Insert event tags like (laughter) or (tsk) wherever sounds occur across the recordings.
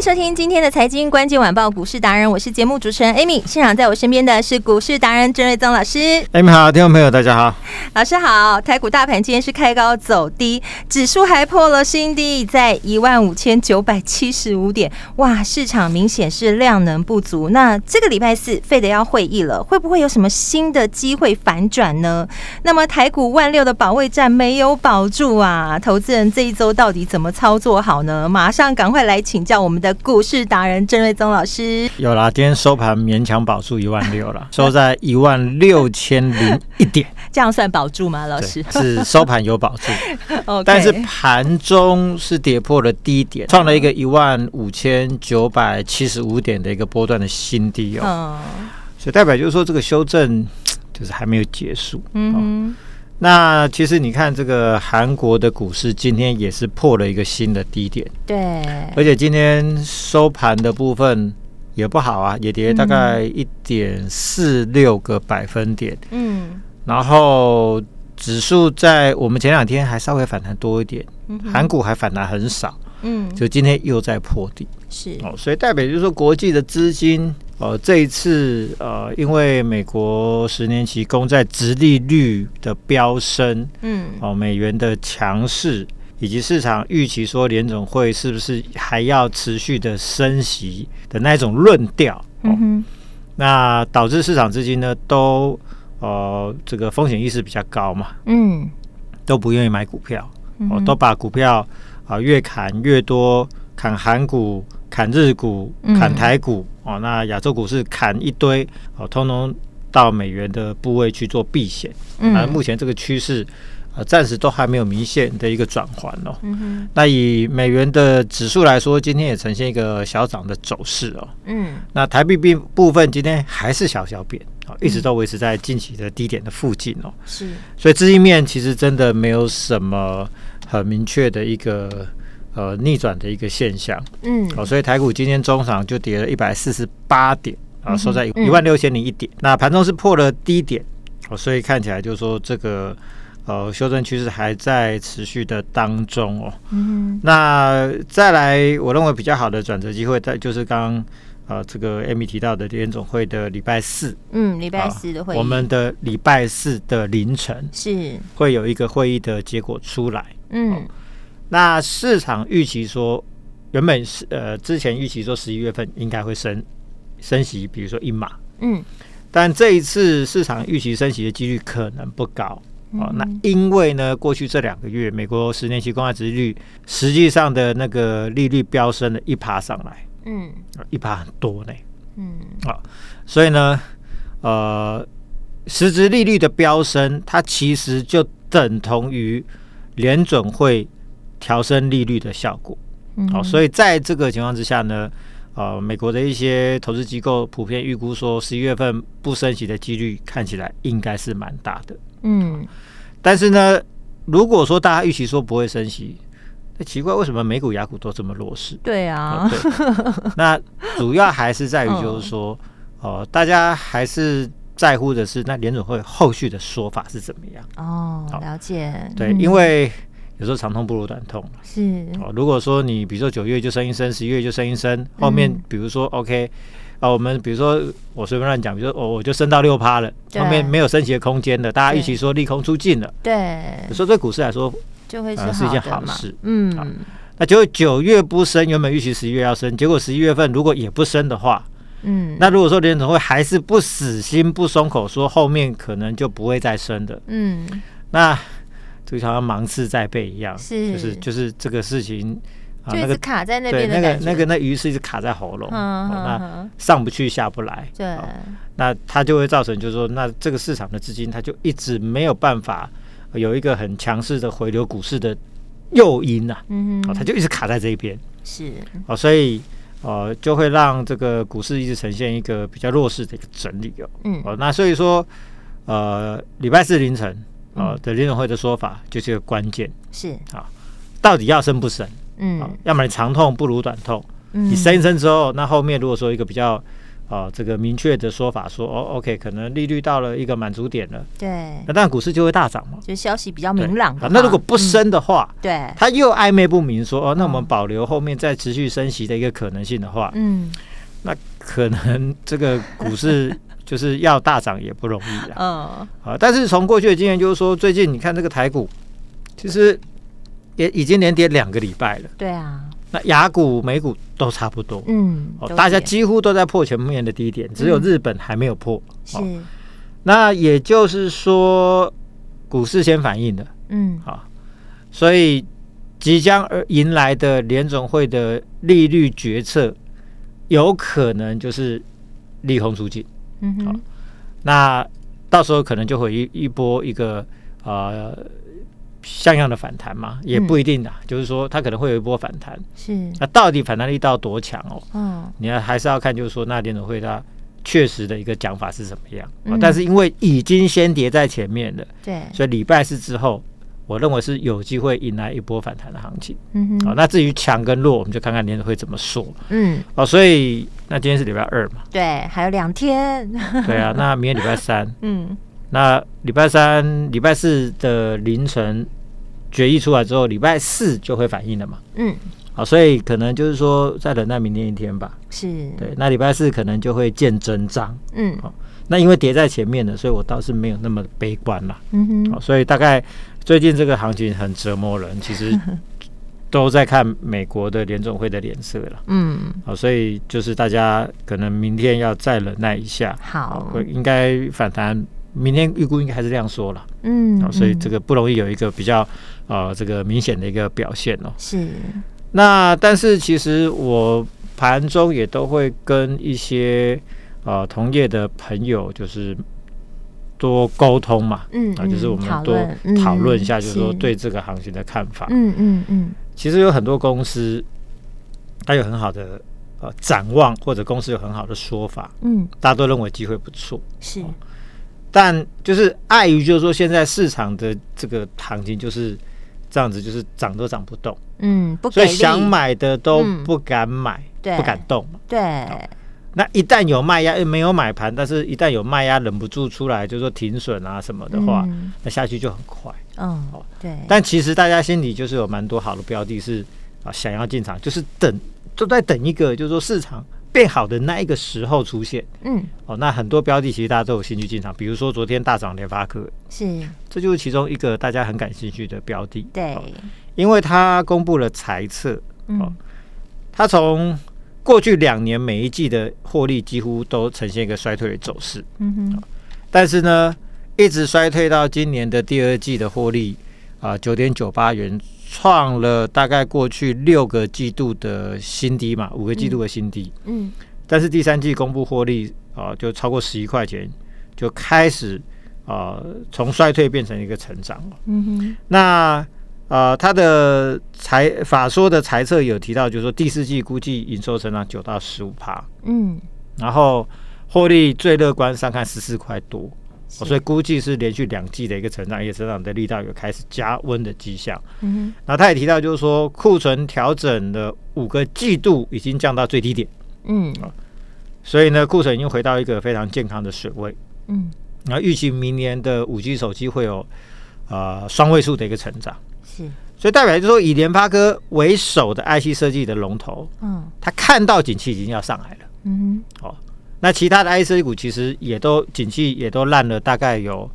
迎收听今天的财经关键晚报股市达人，我是节目主持人 Amy。现场在我身边的是股市达人郑瑞宗老师。Amy 好，听众朋友大家好，老师好。台股大盘今天是开高走低，指数还破了新低，在一万五千九百七十五点。哇，市场明显是量能不足。那这个礼拜四费德要会议了，会不会有什么新的机会反转呢？那么台股万六的保卫战没有保住啊，投资人这一周到底怎么操作好呢？马上赶快来请教我们。的股市达人郑瑞宗老师。有啦，今天收盘勉强保住一万六了，(laughs) 收在一万六千零一点，(laughs) 这样算保住吗？老师？是收盘有保住，(laughs) 但是盘中是跌破了低点，创了一个一万五千九百七十五点的一个波段的新低哦，嗯、所以代表就是说这个修正 (tsk) 就是还没有结束，嗯哼。那其实你看，这个韩国的股市今天也是破了一个新的低点，对，而且今天收盘的部分也不好啊，也跌大概一点四六个百分点，嗯，然后指数在我们前两天还稍微反弹多一点，韩股还反弹很少，嗯，就今天又在破底，是。哦，所以代表就是说国际的资金。呃，这一次呃，因为美国十年期公债殖利率的飙升，嗯，哦，美元的强势，以及市场预期说联总会是不是还要持续的升息的那种论调，哦、嗯，那导致市场资金呢都呃这个风险意识比较高嘛，嗯，都不愿意买股票，哦，都把股票啊、呃、越砍越多，砍韩股。砍日股，砍台股，嗯、哦，那亚洲股市砍一堆，哦，通通到美元的部位去做避险。嗯，那目前这个趋势，呃，暂时都还没有明显的一个转换哦。嗯，那以美元的指数来说，今天也呈现一个小涨的走势哦。嗯，那台币币部分今天还是小小贬，哦，一直都维持在近期的低点的附近哦。是，所以资金面其实真的没有什么很明确的一个。呃，逆转的一个现象，嗯，哦，所以台股今天中场就跌了一百四十八点，啊，收在一万六千零一点。嗯、那盘中是破了低点，哦，所以看起来就是说这个呃修正趋势还在持续的当中哦。嗯，那再来，我认为比较好的转折机会，在就是刚刚呃这个 Amy 提到的联总会的礼拜四，嗯，礼拜四的会议，我们的礼拜四的凌晨是。会有一个会议的结果出来，嗯。哦那市场预期说，原本是呃之前预期说十一月份应该会升升息，比如说一码，嗯，但这一次市场预期升息的几率可能不高，嗯、哦。那因为呢，过去这两个月美国十年期公债殖利率实际上的那个利率飙升了一趴上来，嗯，一趴很多呢，嗯，啊、哦，所以呢，呃，实质利率的飙升，它其实就等同于联准会。调升利率的效果，好，所以在这个情况之下呢，呃，美国的一些投资机构普遍预估说，十一月份不升息的几率看起来应该是蛮大的，嗯，但是呢，如果说大家预期说不会升息，那奇怪，为什么美股、雅股都这么弱势？对啊，对，(laughs) 那主要还是在于就是说，哦、呃，大家还是在乎的是那联准会后续的说法是怎么样？哦，了解，对，因为。有时候长痛不如短痛，是。哦。如果说你比如说九月就升一升，十一月就升一升，后面比如说 OK 啊，我们比如说我随便乱讲，比如说我我就升到六趴了，后面没有升息的空间了，大家预期说利空出尽了，对，所以对股市来说就会是一件好事，嗯。那结果九月不升，原本预期十一月要升，结果十一月份如果也不升的话，嗯，那如果说联总会还是不死心不松口，说后面可能就不会再升的，嗯，那。就像芒刺在背一样，是就是就是这个事情啊、那个卡在那边的那个那个那鱼是一直卡在喉咙，那上不去下不来。对，那它就会造成，就是说，那这个市场的资金，它就一直没有办法有一个很强势的回流股市的诱因呐。嗯哼，它就一直卡在这一边。是，哦，所以呃，就会让这个股市一直呈现一个比较弱势的一个整理哦。嗯，哦，那所以说，呃，礼拜四凌晨呃的联准会的说法就是一个关键。是。啊，到底要升不升？嗯，要么你长痛不如短痛，嗯、你升一升之后，那后面如果说一个比较啊、呃、这个明确的说法说，说哦，OK，可能利率到了一个满足点了，对，那当然股市就会大涨嘛，就消息比较明朗啊。那如果不升的话，嗯、对，他又暧昧不明说哦，那我们保留后面再持续升息的一个可能性的话，嗯，那可能这个股市就是要大涨也不容易啊，嗯，啊，但是从过去的经验就是说，最近你看这个台股，其实。也已经连跌两个礼拜了。对啊，那雅股、美股都差不多。嗯，哦，大家几乎都在破前面的低点，只有日本还没有破。是，那也就是说，股市先反应的。嗯，好，所以即将而迎来的联总会的利率决策，有可能就是利空出尽。嗯哼，那到时候可能就会一一波一个呃。像样的反弹嘛，也不一定的，嗯、就是说它可能会有一波反弹。是，那到底反弹力道多强哦？嗯，你要还是要看，就是说那联准会它确实的一个讲法是怎么样。嗯、但是因为已经先跌在前面了，对，所以礼拜四之后，我认为是有机会迎来一波反弹的行情。嗯哼，好，那至于强跟弱，我们就看看联储会怎么说。嗯，哦，所以那今天是礼拜二嘛？对，还有两天。对啊，那明天礼拜三。(laughs) 嗯。那礼拜三、礼拜四的凌晨决议出来之后，礼拜四就会反应了嘛？嗯，好，所以可能就是说再等待明天一天吧。是，对，那礼拜四可能就会见真章。嗯，好，那因为叠在前面的，所以我倒是没有那么悲观啦。嗯哼，好，所以大概最近这个行情很折磨人，其实都在看美国的联总会的脸色了。嗯，好，所以就是大家可能明天要再忍耐一下。好，会应该反弹。明天预估应该还是这样说了，嗯，哦，所以这个不容易有一个比较呃这个明显的一个表现哦。是，那但是其实我盘中也都会跟一些呃同业的朋友就是多沟通嘛，嗯，啊，就是我们多讨论一下，就是说对这个行情的看法，嗯嗯嗯。其实有很多公司它有很好的呃展望，或者公司有很好的说法，嗯，大家都认为机会不错，是。但就是碍于，就是说现在市场的这个行情就是这样子，就是涨都涨不动，嗯，不，所以想买的都不敢买，对，不敢动，对。那一旦有卖压，又没有买盘，但是一旦有卖压，忍不住出来，就是说停损啊什么的话，那下去就很快，嗯，对。但其实大家心里就是有蛮多好的标的，是啊想要进场，就是等都在等一个，就是说市场。变好的那一个时候出现，嗯，哦，那很多标的其实大家都有兴趣进场，比如说昨天大涨联发科，是，这就是其中一个大家很感兴趣的标的，对，因为它公布了财测，哦，它从过去两年每一季的获利几乎都呈现一个衰退的走势，嗯哼，但是呢，一直衰退到今年的第二季的获利啊，九点九八元。创了大概过去六个季度的新低嘛，五个季度的新低。嗯，嗯，但是第三季公布获利啊，就超过十一块钱，就开始啊从衰退变成一个成长了。嗯哼，那啊，他的财法说的财测有提到，就是说第四季估计营收成长九到十五趴。嗯，然后获利最乐观上看十四块多。哦所以估计是连续两季的一个成长，也成长的力道有开始加温的迹象。嗯哼，然后他也提到，就是说库存调整的五个季度已经降到最低点。嗯，所以呢，库存已经回到一个非常健康的水位。嗯，然后预期明年的五 G 手机会有呃双位数的一个成长。是，所以代表就是说，以联发科为首的 IC 设计的龙头，嗯，他看到景气已经要上来了。嗯哼，哦。那其他的 IC 股其实也都景气也都烂了，大概有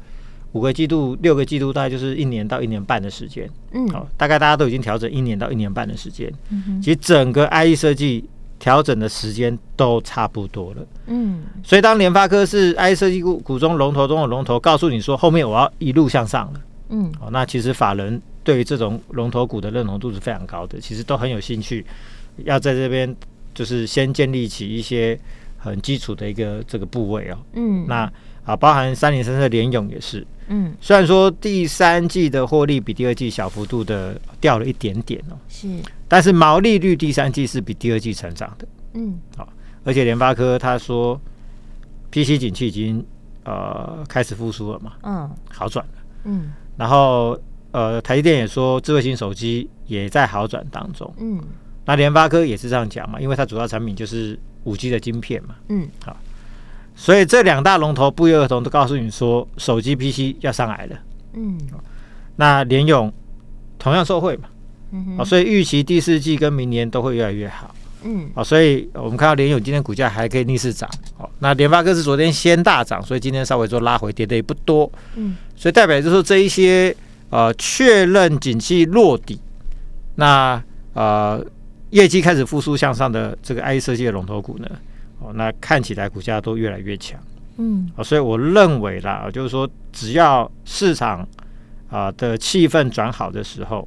五个季度、六个季度，大概就是一年到一年半的时间。嗯，好，大概大家都已经调整一年到一年半的时间。嗯哼，其实整个 IC 设计调整的时间都差不多了。嗯，所以当联发科是 IC 设计股股中龙头中的龙头，告诉你说后面我要一路向上了。嗯，哦，那其实法人对于这种龙头股的认同度是非常高的，其实都很有兴趣，要在这边就是先建立起一些很基础的一个这个部位哦。嗯，那啊，包含三零三的联勇也是。嗯，虽然说第三季的获利比第二季小幅度的掉了一点点哦，是，但是毛利率第三季是比第二季成长的。嗯，好，而且联发科他说，PC 景气已经呃开始复苏了嘛，嗯，好转了。嗯，然后。呃，台积电也说，智慧型手机也在好转当中。嗯，那联发科也是这样讲嘛，因为它主要产品就是五 G 的晶片嘛。嗯，好，所以这两大龙头不约而同都告诉你说，手机 PC 要上来了。嗯，那联勇同样受惠嘛。嗯哼，所以预期第四季跟明年都会越来越好。嗯，好，所以我们看到联勇今天股价还可以逆势涨。好，那联发科是昨天先大涨，所以今天稍微做拉回，跌的也不多。嗯，所以代表就是说这一些。呃，确认景气落底，那呃，业绩开始复苏向上的这个 IC 设计的龙头股呢，哦，那看起来股价都越来越强，嗯，啊，所以我认为啦，就是说，只要市场啊、呃、的气氛转好的时候，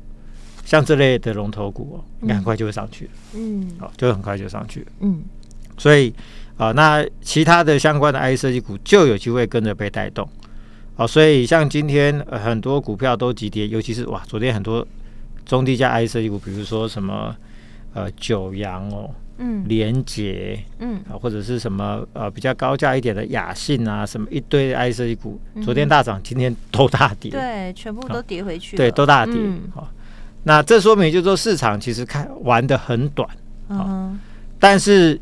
像这类的龙头股哦，应该很快就会上去了，嗯，好，就很快就上去了，嗯，所以啊、呃，那其他的相关的 IC 设计股就有机会跟着被带动。好，所以像今天、呃、很多股票都急跌，尤其是哇，昨天很多中低价 IC 设计股，比如说什么呃九阳哦，嗯，联捷，嗯，啊或者是什么呃比较高价一点的雅信啊，什么一堆 IC 设计股，昨天大涨，今天都大跌，对，全部都跌回去，对，都大跌。好、嗯，那这说明就是说市场其实看玩的很短，啊、嗯，但是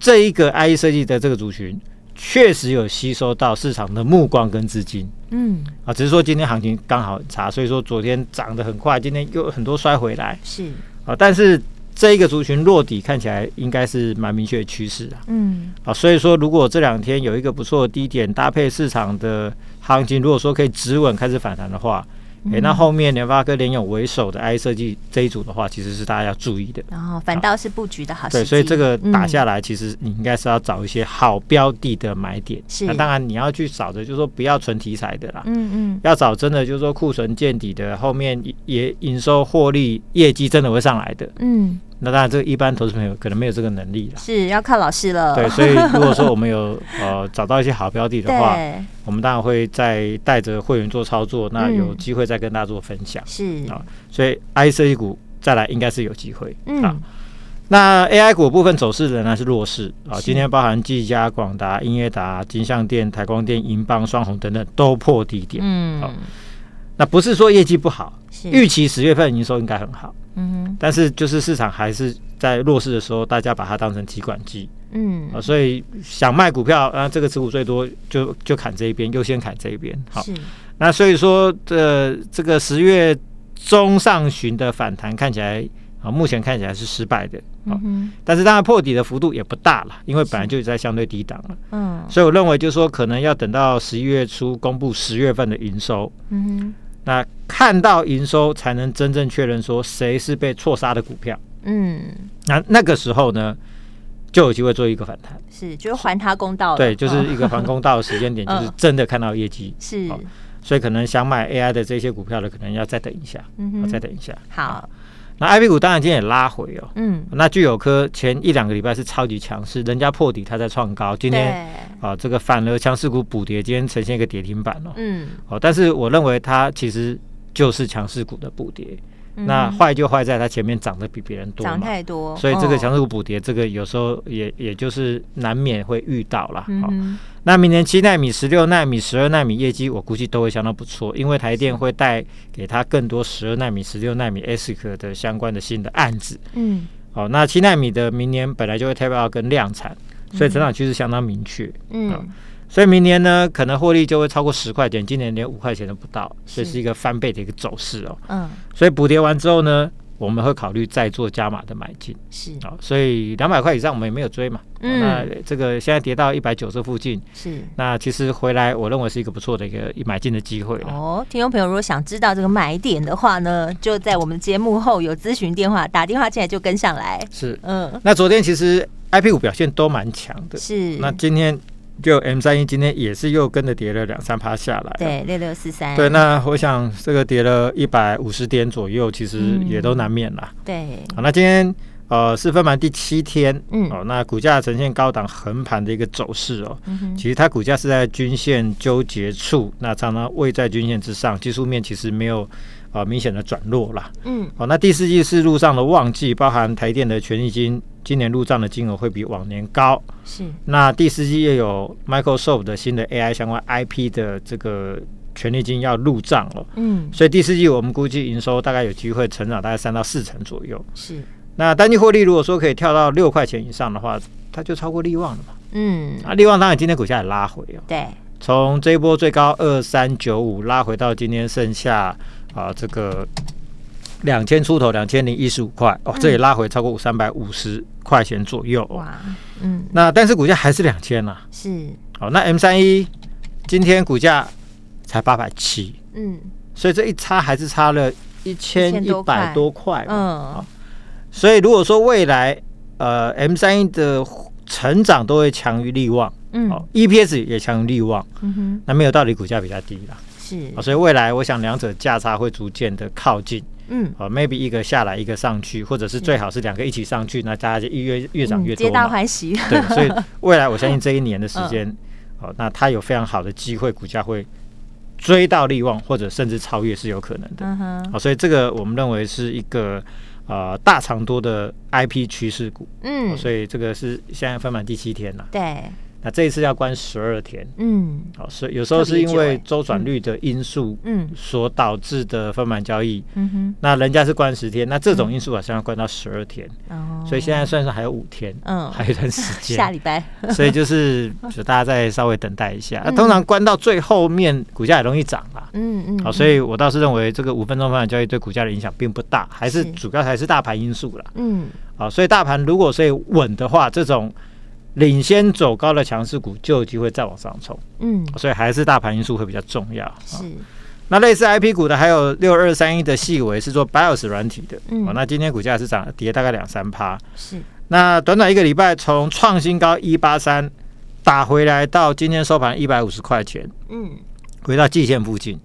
这一个 IC 设计的这个族群。确实有吸收到市场的目光跟资金，嗯，啊，只是说今天行情刚好很差，所以说昨天涨得很快，今天又很多摔回来，是。啊，但是这一个族群落底看起来应该是蛮明确的趋势啊，嗯，啊，所以说如果这两天有一个不错的低点搭配市场的行情，如果说可以止稳开始反弹的话。哎、欸，那后面联发科、联咏为首的 IC 设计这一组的话，其实是大家要注意的。然后反倒是布局的好。对，所以这个打下来，其实你应该是要找一些好标的的买点。是、嗯。那当然你要去找的，就是说不要纯题材的啦。嗯嗯。要找真的就是说库存见底的，后面也营收获利业绩真的会上来的。嗯。那当然，这个一般投资朋友可能没有这个能力了，是要靠老师了。对，所以如果说我们有 (laughs) 呃找到一些好标的的话，我们当然会再带着会员做操作，那有机会再跟大家做分享。是啊，所以 IC 股再来应该是有机会。嗯，那 AI 股部分走势仍然是弱势啊。今天包含技嘉、广达、英业达、金像电、台光电、银邦、双红等等都破低点。嗯，好，那不是说业绩不好，预期十月份营收应该很好。嗯哼，但是就是市场还是在弱势的时候，大家把它当成提款机，嗯啊，所以想卖股票啊，这个持股最多就就砍这一边，优先砍这一边。好，那所以说这这个十月中上旬的反弹看起来啊，目前看起来是失败的。嗯，但是当然破底的幅度也不大了，因为本来就在相对低档了。嗯，所以我认为就是说，可能要等到十一月初公布十月份的营收。嗯哼。那看到营收才能真正确认说谁是被错杀的股票，嗯，那那个时候呢，就有机会做一个反弹，是，就是还他公道，对，就是一个还公道的时间点，(laughs) 就是真的看到业绩，是，所以可能想买 AI 的这些股票的，可能要再等一下，嗯，再等一下，好。那 I P 股当然今天也拉回哦，嗯，那聚友科前一两个礼拜是超级强势，人家破底，它在创高，今天啊这个反而强势股补跌，今天呈现一个跌停板哦，嗯，哦，但是我认为它其实就是强势股的补跌。那坏就坏在它前面涨得比别人多，涨太多，所以这个强势股补跌，这个有时候也也就是难免会遇到了。好，那明年七纳米、十六纳米、十二纳米业绩，我估计都会相当不错，因为台电会带给他更多十二纳米、十六纳米 ASIC 的相关的新的案子。嗯，好，那七纳米的明年本来就会 tape out 跟量产，所以成长趋势相当明确。嗯。所以明年呢，可能获利就会超过十块钱，今年连五块钱都不到，所以是一个翻倍的一个走势哦。嗯，所以补跌完之后呢，我们会考虑再做加码的买进。是啊，所以两百块以上我们也没有追嘛。嗯，那这个现在跌到一百九十附近，是那其实回来我认为是一个不错的一个买进的机会哦。听众朋友如果想知道这个买点的话呢，就在我们节目后有咨询电话，打电话进来就跟上来。是，嗯，那昨天其实 IP 股表现都蛮强的。是，那今天。就 M 三一今天也是又跟着跌了两三趴下来，对，六六四三，对，那我想这个跌了一百五十点左右，其实也都难免啦，嗯，对，好，那今天。呃，是分盘第七天，嗯，哦，那股价呈现高档横盘的一个走势哦，嗯，其实它股价是在均线纠结处，那常常位在均线之上，技术面其实没有呃明显的转弱啦，嗯，哦，那第四季是路上的旺季，包含台电的权益金，今年入账的金额会比往年高，是，那第四季又有 Microsoft 的新的 AI 相关 IP 的这个权利金要入账了，嗯，所以第四季我们估计营收大概有机会成长大概三到四成左右，是。那单季获利如果说可以跳到六块钱以上的话，它就超过利旺了嘛。嗯，啊，力旺当然今天股价也拉回哦。对，从这一波最高二三九五拉回到今天剩下啊这个两千出头，两千零一十五块哦，这也拉回超过三百五十块钱左右。哇，嗯，那但是股价还是两千呐。是。好，那 M 三一今天股价才八百七。嗯，所以这一差还是差了一千一百多块。嗯。所以如果说未来呃 M 三一的成长都会强于力旺，嗯，哦，EPS 也强于力旺，嗯哼，那没有道理股价比较低啦，是，哦，所以未来我想两者价差会逐渐的靠近，嗯，哦，maybe 一个下来一个上去，或者是最好是两个一起上去，那大家就越越涨越多，皆大欢喜，对，所以 (laughs) 未来我相信这一年的时间，哦，那它有非常好的机会，股价会追到利旺，或者甚至超越是有可能的，嗯哼，哦，所以这个我们认为是一个。呃，大长多的 IP 趋势股，嗯、哦，所以这个是现在分满第七天了，对。那这一次要关十二天，嗯，好、哦，所以有时候是因为周转率的因素，嗯，所导致的分盘交易，嗯哼，那人家是关十天，那这种因素好像要关到十二天，哦，所以现在算是还有五天，嗯，还有一段时间，(laughs) 下礼拜，(laughs) 所以就是就大家再稍微等待一下，通常关到最后面，股价也容易涨啦，嗯嗯，好，所以我倒是认为这个五分钟分盘交易对股价的影响并不大，还是。主要还是大盘因素啦，嗯，好，所以大盘如果所以稳的话，这种。领先走高的强势股就有机会再往上冲，嗯，所以还是大盘因素会比较重要。是，那类似 IP 股的还有六二三一的细微是做 BIOS 软体的，嗯，那今天股价是涨跌大概两三趴，是。那短短一个礼拜从创新高一八三打回来到今天收盘一百五十块钱，嗯，回到季线附近，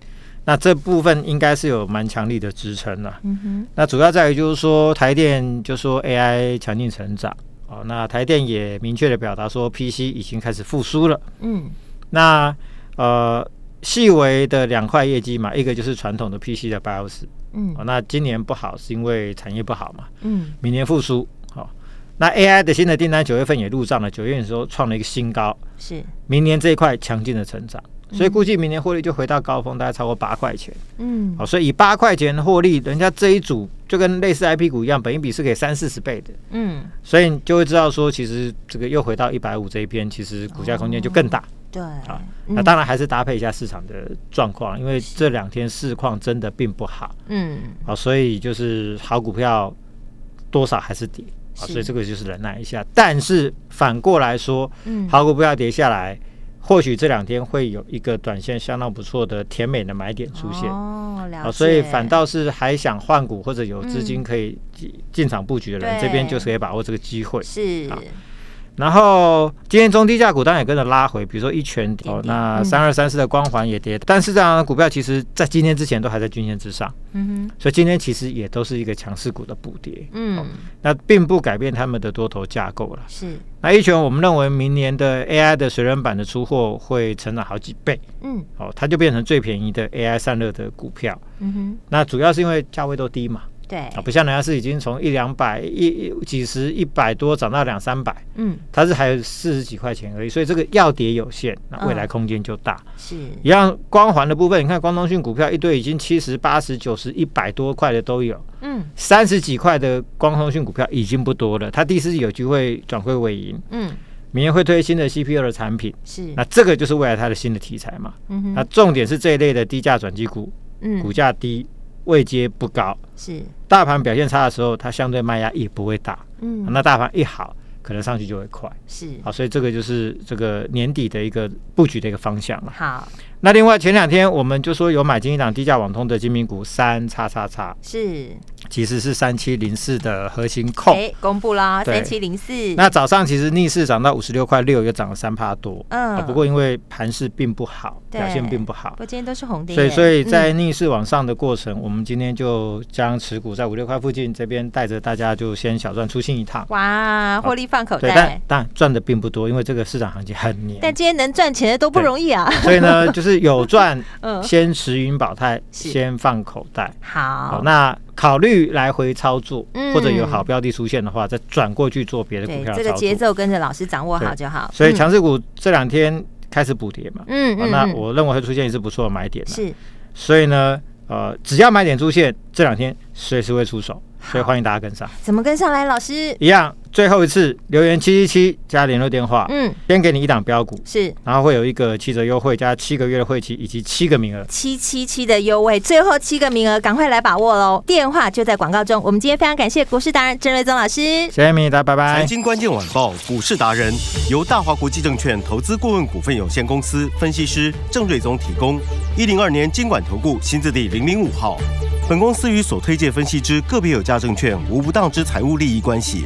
那这部分应该是有蛮强力的支撑了。嗯哼，那主要在于就是说台电就说 AI 强劲成长。哦，那台电也明确的表达说，PC 已经开始复苏了。嗯，那呃，细微的两块业绩嘛，一个就是传统的 PC 的 BIOS。嗯，哦，那今年不好是因为产业不好嘛。嗯，明年复苏。好，那 AI 的新的订单九月份也入账了，九月的时候创了一个新高。是，明年这一块强劲的成长。所以估计明年获利就回到高峰，大概超过八块钱。嗯，好，所以以八块钱获利，人家这一组就跟类似 IP 股一样，本一比是给三四十倍的。嗯，所以你就会知道说，其实这个又回到一百五这一边，其实股价空间就更大。哦、对，啊，那当然还是搭配一下市场的状况，因为这两天市况真的并不好。嗯，好，所以就是好股票多少还是跌，啊，所以这个就是忍耐一下。但是反过来说，嗯，好股票跌下来。或许这两天会有一个短线相当不错的甜美的买点出现哦，了解。所以反倒是还想换股或者有资金可以进场布局的人，这边就是可以把握这个机会。是。然后今天中低价股当然也跟着拉回，比如说一拳哦，那三二三四的光环也跌，但是这样的股票其实在今天之前都还在均线之上，嗯哼，所以今天其实也都是一个强势股的补跌，嗯，那并不改变他们的多头架构了。是，那一拳我们认为明年的 AI 的水冷板的出货会成长好几倍，嗯，哦，它就变成最便宜的 AI 散热的股票，嗯哼，那主要是因为价位都低嘛。对。啊，不像人家是已经从一两百一几十一百多涨到两三百，嗯，它是还有四十几块钱而已，所以这个要跌有限，那未来空间就大。是。一样光环的部分，你看光通讯股票一堆已经七十八十九十一百多块的都有，嗯，三十几块的光通讯股票已经不多了，它第四季有机会转亏为盈，嗯，明年会推新的 CPU 的产品，是。那这个就是未来它的新的题材嘛，嗯哼，那重点是这一类的低价转机股，嗯，股价低。位阶不高，是大盘表现差的时候，它相对卖压也不会大。嗯，那大盘一好，可能上去就会快。是，好，所以这个就是这个年底的一个布局的一个方向了。好，那另外前两天我们就说有买金一档低价网通的金明股三叉叉叉，是其实是三七零四的核心控，哎，公布啦，三七零四。那早上其实逆势涨到五十六块六，又涨了三趴多。嗯，不过因为盘势并不好，表现并不好。不过今天都是红的。所以，所以在逆势往上的过程，我们今天就将持股在五六块附近这边带着大家就先小赚出新一趟。哇，获利放口袋。但但赚的并不多，因为这个市场行情很黏。但今天能赚钱的都不容易啊。所以呢，(laughs) 就是有赚，先持盈保泰，先放口袋。好，那。考虑来回操作，或者有好标的出现的话，再转过去做别的股票。这个节奏跟着老师掌握好就好。所以强势股这两天开始补跌嘛，嗯嗯，那我认为会出现一次不错的买点。是，所以呢，呃，只要买点出现，这两天随时会出手，所以欢迎大家跟上。怎么跟上来，老师？一样。最后一次留言七七七加联络电话，嗯，先给你一档标股是，然后会有一个七折优惠加七个月的会期以及七个名额，七七七的优惠，最后七个名额，赶快来把握喽！电话就在广告中。我们今天非常感谢股市达人郑瑞宗老师，谢谢米达，拜拜。财经关键晚报股市达人由大华国际证券投资顾问股份有限公司分析师郑瑞宗提供，一零二年金管投顾新字第零零五号。本公司与所推介分析之个别有价证券无不当之财务利益关系。